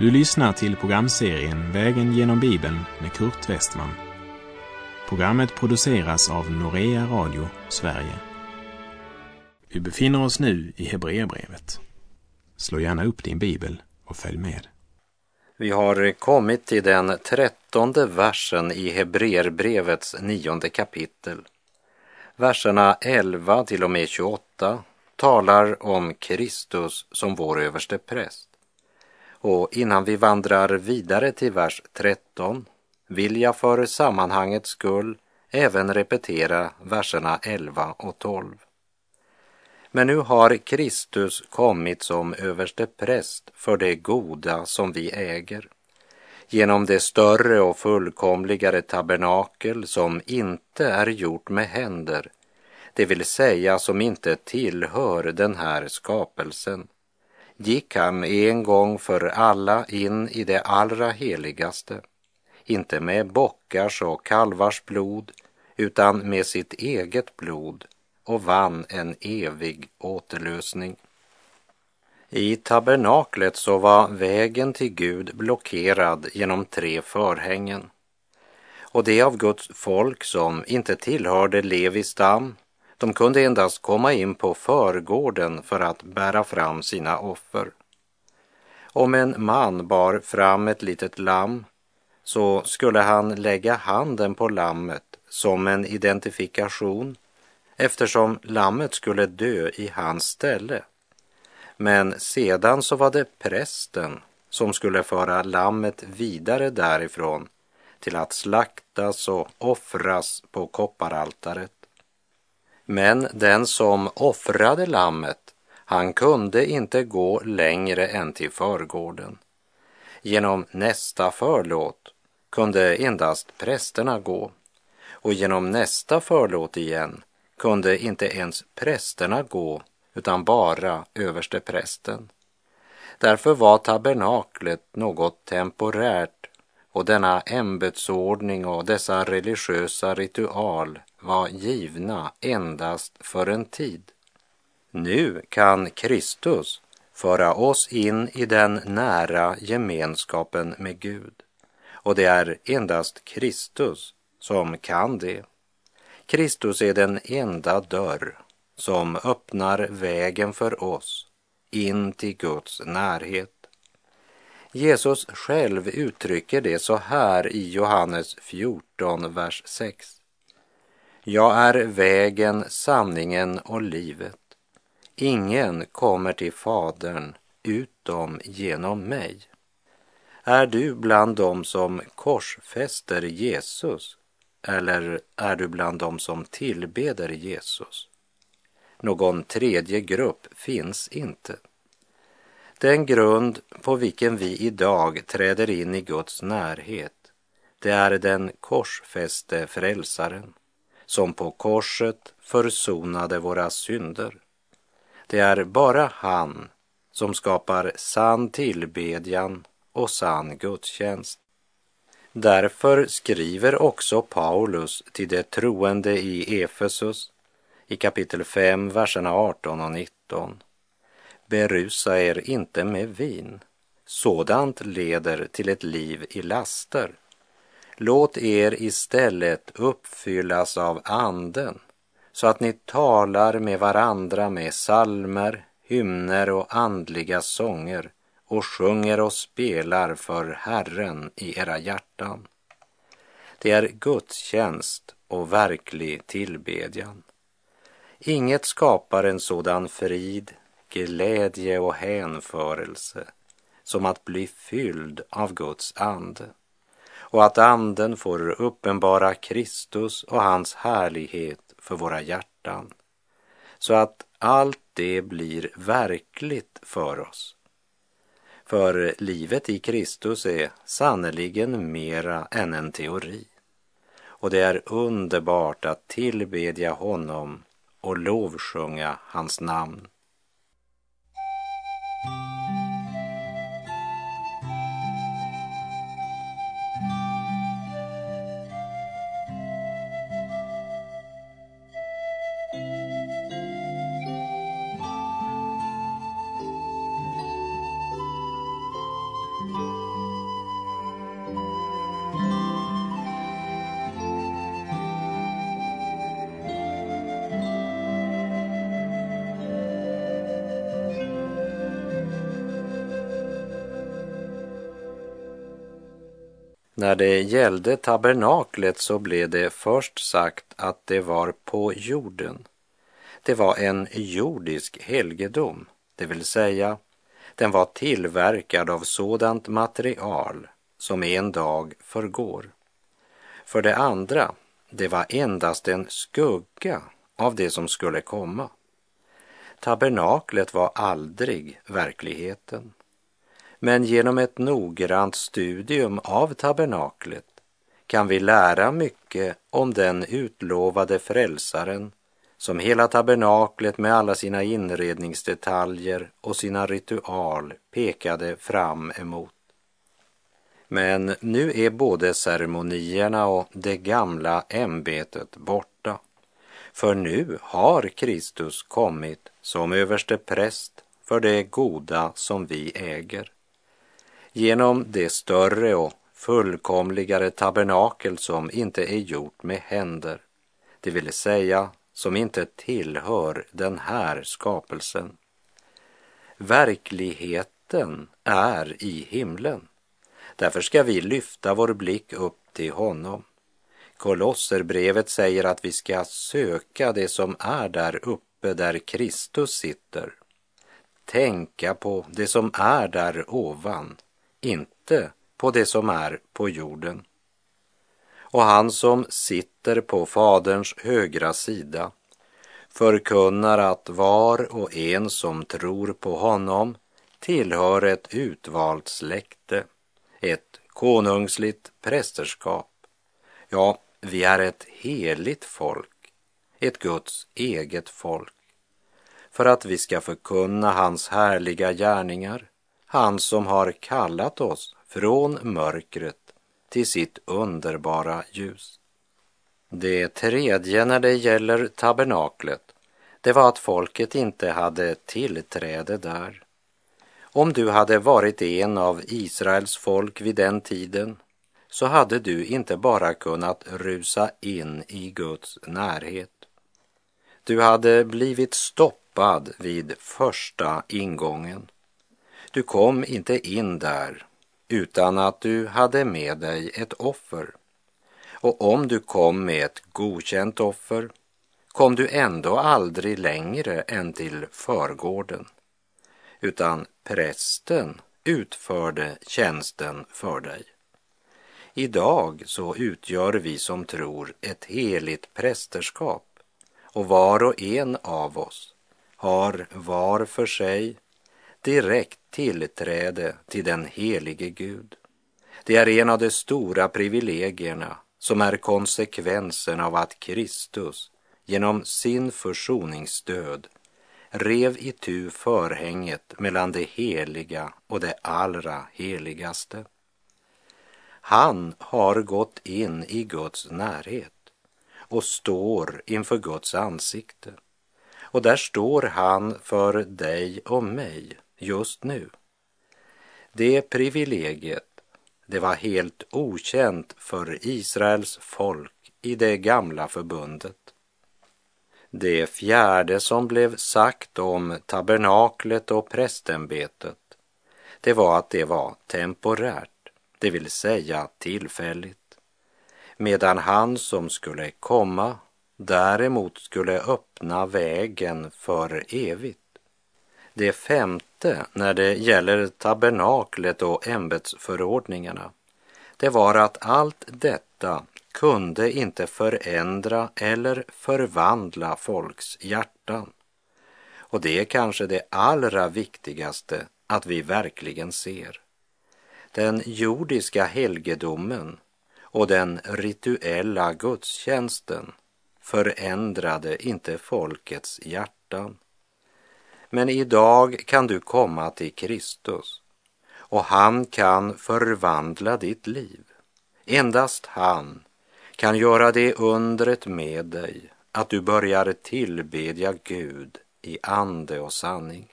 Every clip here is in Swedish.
Du lyssnar till programserien Vägen genom Bibeln med Kurt Westman. Programmet produceras av Norea Radio Sverige. Vi befinner oss nu i Hebreerbrevet. Slå gärna upp din bibel och följ med. Vi har kommit till den trettonde versen i Hebreerbrevets nionde kapitel. Verserna 11 till och med 28 talar om Kristus som vår överste präst. Och innan vi vandrar vidare till vers 13 vill jag för sammanhangets skull även repetera verserna 11 och 12. Men nu har Kristus kommit som överste präst för det goda som vi äger genom det större och fullkomligare tabernakel som inte är gjort med händer, det vill säga som inte tillhör den här skapelsen, gick han en gång för alla in i det allra heligaste, inte med bockars och kalvars blod, utan med sitt eget blod och vann en evig återlösning. I tabernaklet så var vägen till Gud blockerad genom tre förhängen. Och det av Guds folk som inte tillhörde Levis stam, de kunde endast komma in på förgården för att bära fram sina offer. Om en man bar fram ett litet lamm så skulle han lägga handen på lammet som en identifikation eftersom lammet skulle dö i hans ställe. Men sedan så var det prästen som skulle föra lammet vidare därifrån till att slaktas och offras på kopparaltaret. Men den som offrade lammet, han kunde inte gå längre än till förgården. Genom nästa förlåt kunde endast prästerna gå och genom nästa förlåt igen kunde inte ens prästerna gå utan bara överste prästen. Därför var tabernaklet något temporärt och denna ämbetsordning och dessa religiösa ritual var givna endast för en tid. Nu kan Kristus föra oss in i den nära gemenskapen med Gud och det är endast Kristus som kan det. Kristus är den enda dörr som öppnar vägen för oss in till Guds närhet. Jesus själv uttrycker det så här i Johannes 14, vers 6. Jag är vägen, sanningen och livet. Ingen kommer till Fadern utom genom mig. Är du bland dem som korsfäster Jesus eller är du bland dem som tillbeder Jesus? Någon tredje grupp finns inte. Den grund på vilken vi idag träder in i Guds närhet, det är den korsfäste frälsaren som på korset försonade våra synder. Det är bara han som skapar sann tillbedjan och sann gudstjänst. Därför skriver också Paulus till de troende i Efesus i kapitel 5, verserna 18 och 19. Berusa er inte med vin. Sådant leder till ett liv i laster. Låt er istället uppfyllas av anden så att ni talar med varandra med salmer, hymner och andliga sånger och sjunger och spelar för Herren i era hjärtan. Det är gudstjänst och verklig tillbedjan. Inget skapar en sådan frid, glädje och hänförelse som att bli fylld av Guds ande och att anden får uppenbara Kristus och hans härlighet för våra hjärtan så att allt det blir verkligt för oss. För livet i Kristus är sannerligen mera än en teori. Och det är underbart att tillbedja honom och lovsjunga hans namn. När det gällde tabernaklet så blev det först sagt att det var på jorden. Det var en jordisk helgedom, det vill säga den var tillverkad av sådant material som en dag förgår. För det andra, det var endast en skugga av det som skulle komma. Tabernaklet var aldrig verkligheten. Men genom ett noggrant studium av tabernaklet kan vi lära mycket om den utlovade frälsaren som hela tabernaklet med alla sina inredningsdetaljer och sina ritual pekade fram emot. Men nu är både ceremonierna och det gamla ämbetet borta. För nu har Kristus kommit som överste präst för det goda som vi äger. Genom det större och fullkomligare tabernakel som inte är gjort med händer, det vill säga som inte tillhör den här skapelsen. Verkligheten är i himlen. Därför ska vi lyfta vår blick upp till honom. Kolosserbrevet säger att vi ska söka det som är där uppe där Kristus sitter. Tänka på det som är där ovan, inte på det som är på jorden. Och han som sitter på Faderns högra sida förkunnar att var och en som tror på honom tillhör ett utvalt släkte, ett konungsligt prästerskap. Ja, vi är ett heligt folk, ett Guds eget folk, för att vi ska förkunna hans härliga gärningar, han som har kallat oss från mörkret till sitt underbara ljus. Det tredje när det gäller tabernaklet, det var att folket inte hade tillträde där. Om du hade varit en av Israels folk vid den tiden så hade du inte bara kunnat rusa in i Guds närhet. Du hade blivit stoppad vid första ingången. Du kom inte in där utan att du hade med dig ett offer. Och om du kom med ett godkänt offer kom du ändå aldrig längre än till förgården, utan prästen utförde tjänsten för dig. Idag så utgör vi som tror ett heligt prästerskap och var och en av oss har var för sig direkt tillträde till den helige Gud. Det är en av de stora privilegierna som är konsekvensen av att Kristus genom sin försoningsdöd rev itu förhänget mellan det heliga och det allra heligaste. Han har gått in i Guds närhet och står inför Guds ansikte. Och där står han för dig och mig just nu. Det privilegiet det var helt okänt för Israels folk i det gamla förbundet. Det fjärde som blev sagt om tabernaklet och prästämbetet, det var att det var temporärt, det vill säga tillfälligt, medan han som skulle komma däremot skulle öppna vägen för evigt. Det femte när det gäller tabernaklet och ämbetsförordningarna, det var att allt detta kunde inte förändra eller förvandla folks hjärtan. Och det är kanske det allra viktigaste att vi verkligen ser. Den jordiska helgedomen och den rituella gudstjänsten förändrade inte folkets hjärtan. Men idag kan du komma till Kristus och han kan förvandla ditt liv. Endast han kan göra det undret med dig att du börjar tillbedja Gud i ande och sanning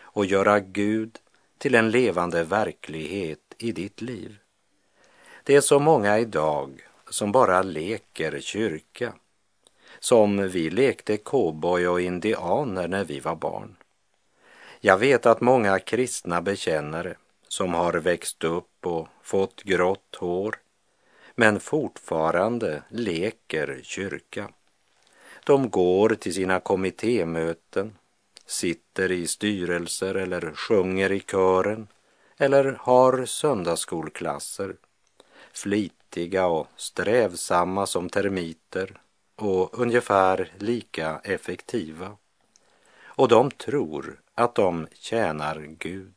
och göra Gud till en levande verklighet i ditt liv. Det är så många idag som bara leker kyrka, som vi lekte cowboy och indianer när vi var barn. Jag vet att många kristna bekännare som har växt upp och fått grått hår men fortfarande leker kyrka. De går till sina kommittémöten, sitter i styrelser eller sjunger i kören eller har söndagsskolklasser. Flitiga och strävsamma som termiter och ungefär lika effektiva. Och de tror att de tjänar Gud.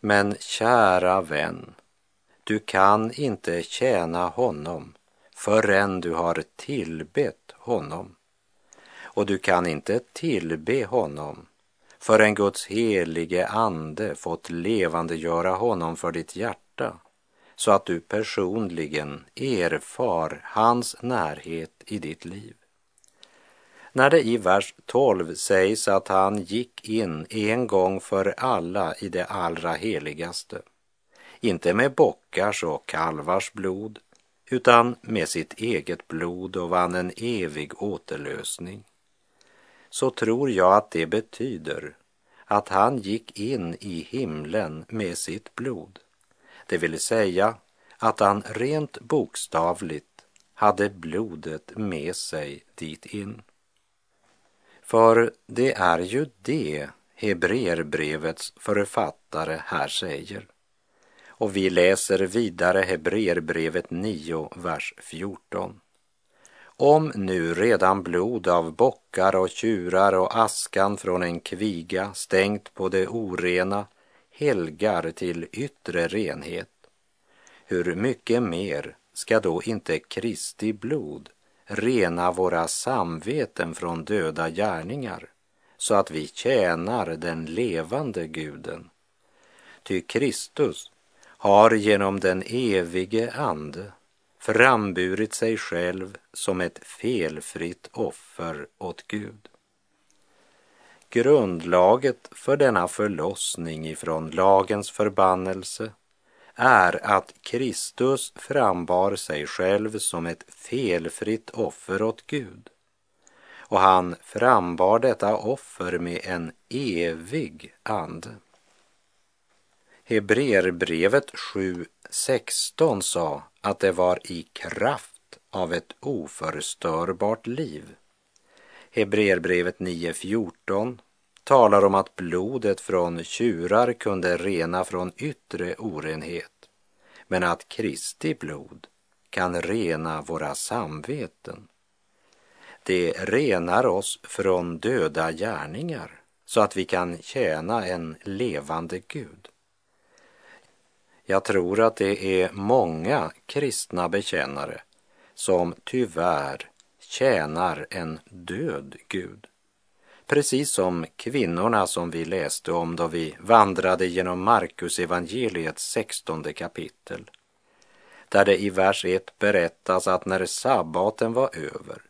Men kära vän, du kan inte tjäna honom förrän du har tillbett honom. Och du kan inte tillbe honom förrän Guds helige ande fått levandegöra honom för ditt hjärta så att du personligen erfar hans närhet i ditt liv. När det i vers 12 sägs att han gick in en gång för alla i det allra heligaste, inte med bockars och kalvars blod, utan med sitt eget blod och vann en evig återlösning, så tror jag att det betyder att han gick in i himlen med sitt blod. Det vill säga att han rent bokstavligt hade blodet med sig dit in. För det är ju det Hebreerbrevets författare här säger. Och vi läser vidare Hebreerbrevet 9, vers 14. Om nu redan blod av bockar och tjurar och askan från en kviga stängt på det orena helgar till yttre renhet, hur mycket mer ska då inte Kristi blod rena våra samveten från döda gärningar så att vi tjänar den levande guden. Ty Kristus har genom den evige Ande framburit sig själv som ett felfritt offer åt Gud. Grundlaget för denna förlossning ifrån lagens förbannelse är att Kristus frambar sig själv som ett felfritt offer åt Gud. Och han frambar detta offer med en evig ande. Hebreerbrevet 7.16 sa att det var i kraft av ett oförstörbart liv. Hebreerbrevet 9.14 talar om att blodet från tjurar kunde rena från yttre orenhet, men att Kristi blod kan rena våra samveten. Det renar oss från döda gärningar så att vi kan tjäna en levande Gud. Jag tror att det är många kristna bekännare som tyvärr tjänar en död Gud. Precis som kvinnorna som vi läste om då vi vandrade genom Markus evangeliets sextonde kapitel. Där det i vers 1 berättas att när sabbaten var över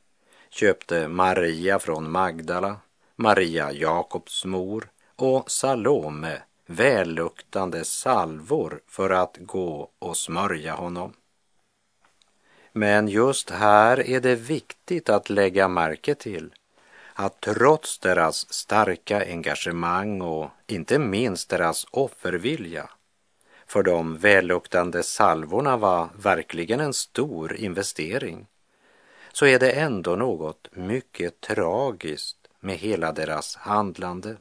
köpte Maria från Magdala, Maria Jakobs mor och Salome välluktande salvor för att gå och smörja honom. Men just här är det viktigt att lägga märke till att trots deras starka engagemang och inte minst deras offervilja, för de välluktande salvorna var verkligen en stor investering, så är det ändå något mycket tragiskt med hela deras handlande.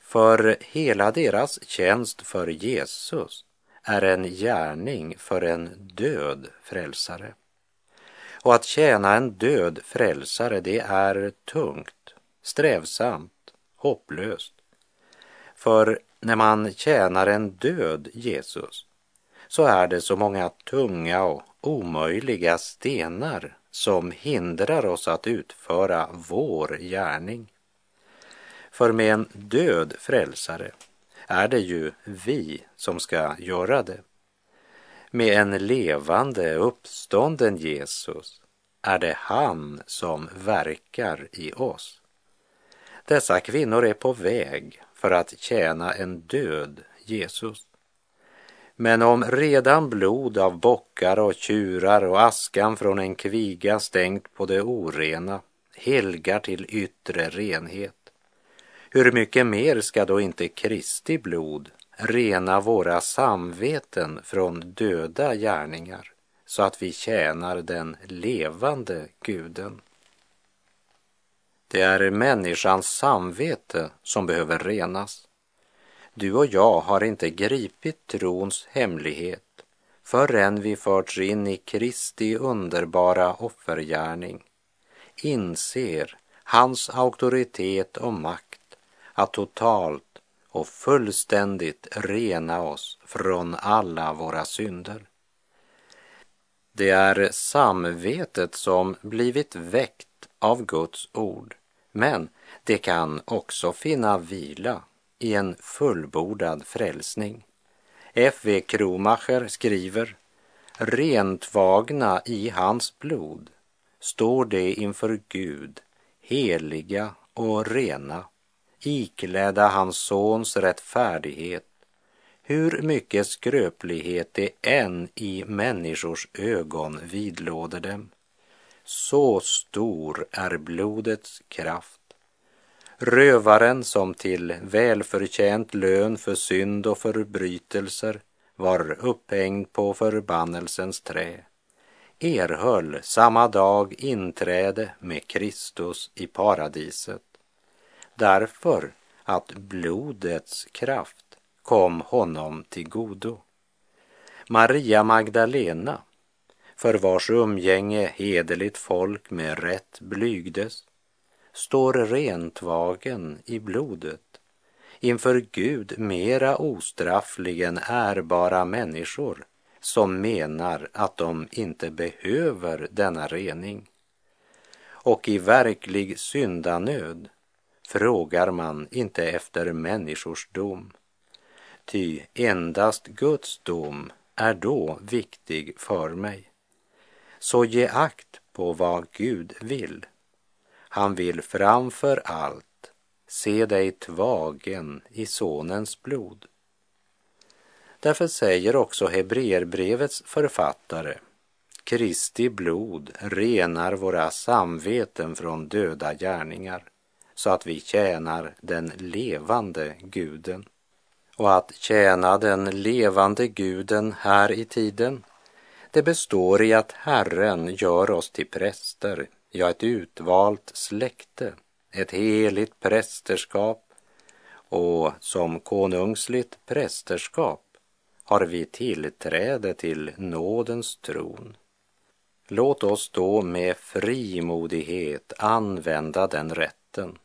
För hela deras tjänst för Jesus är en gärning för en död frälsare. Och att tjäna en död frälsare, det är tungt, strävsamt, hopplöst. För när man tjänar en död Jesus så är det så många tunga och omöjliga stenar som hindrar oss att utföra vår gärning. För med en död frälsare är det ju vi som ska göra det. Med en levande, uppstånden Jesus är det han som verkar i oss. Dessa kvinnor är på väg för att tjäna en död Jesus. Men om redan blod av bockar och tjurar och askan från en kviga stängt på det orena helgar till yttre renhet, hur mycket mer ska då inte Kristi blod rena våra samveten från döda gärningar så att vi tjänar den levande guden. Det är människans samvete som behöver renas. Du och jag har inte gripit trons hemlighet förrän vi förts in i Kristi underbara offergärning, inser hans auktoritet och makt att totalt och fullständigt rena oss från alla våra synder. Det är samvetet som blivit väckt av Guds ord, men det kan också finna vila i en fullbordad frälsning. F.V. Kromacher skriver Rentvagna i hans blod står det inför Gud heliga och rena, iklädda hans sons rättfärdighet, hur mycket skröplighet det än i människors ögon vidlåder dem. Så stor är blodets kraft. Rövaren som till välförtjänt lön för synd och förbrytelser var upphängd på förbannelsens trä erhöll samma dag inträde med Kristus i paradiset. Därför att blodets kraft kom honom till godo. Maria Magdalena, för vars umgänge hederligt folk med rätt blygdes, står rentvagen i blodet inför Gud mera ostraffligen ärbara människor som menar att de inte behöver denna rening. Och i verklig syndanöd frågar man inte efter människors dom. Ty endast Guds dom är då viktig för mig. Så ge akt på vad Gud vill. Han vill framför allt se dig tvagen i Sonens blod. Därför säger också Hebreerbrevets författare Kristi blod renar våra samveten från döda gärningar så att vi tjänar den levande guden. Och att tjäna den levande guden här i tiden, det består i att Herren gör oss till präster, ja, ett utvalt släkte, ett heligt prästerskap och som konungsligt prästerskap har vi tillträde till nådens tron. Låt oss då med frimodighet använda den rätten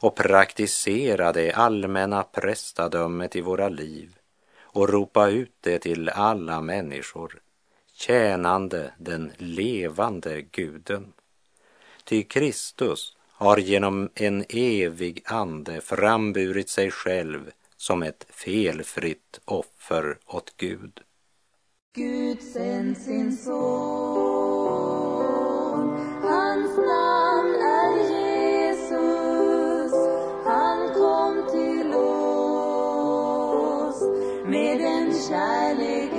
och praktisera det allmänna prästadömet i våra liv och ropa ut det till alla människor, tjänande den levande guden. Ty Kristus har genom en evig ande framburit sig själv som ett felfritt offer åt Gud. Gud sänd sin son, hans namn oss med en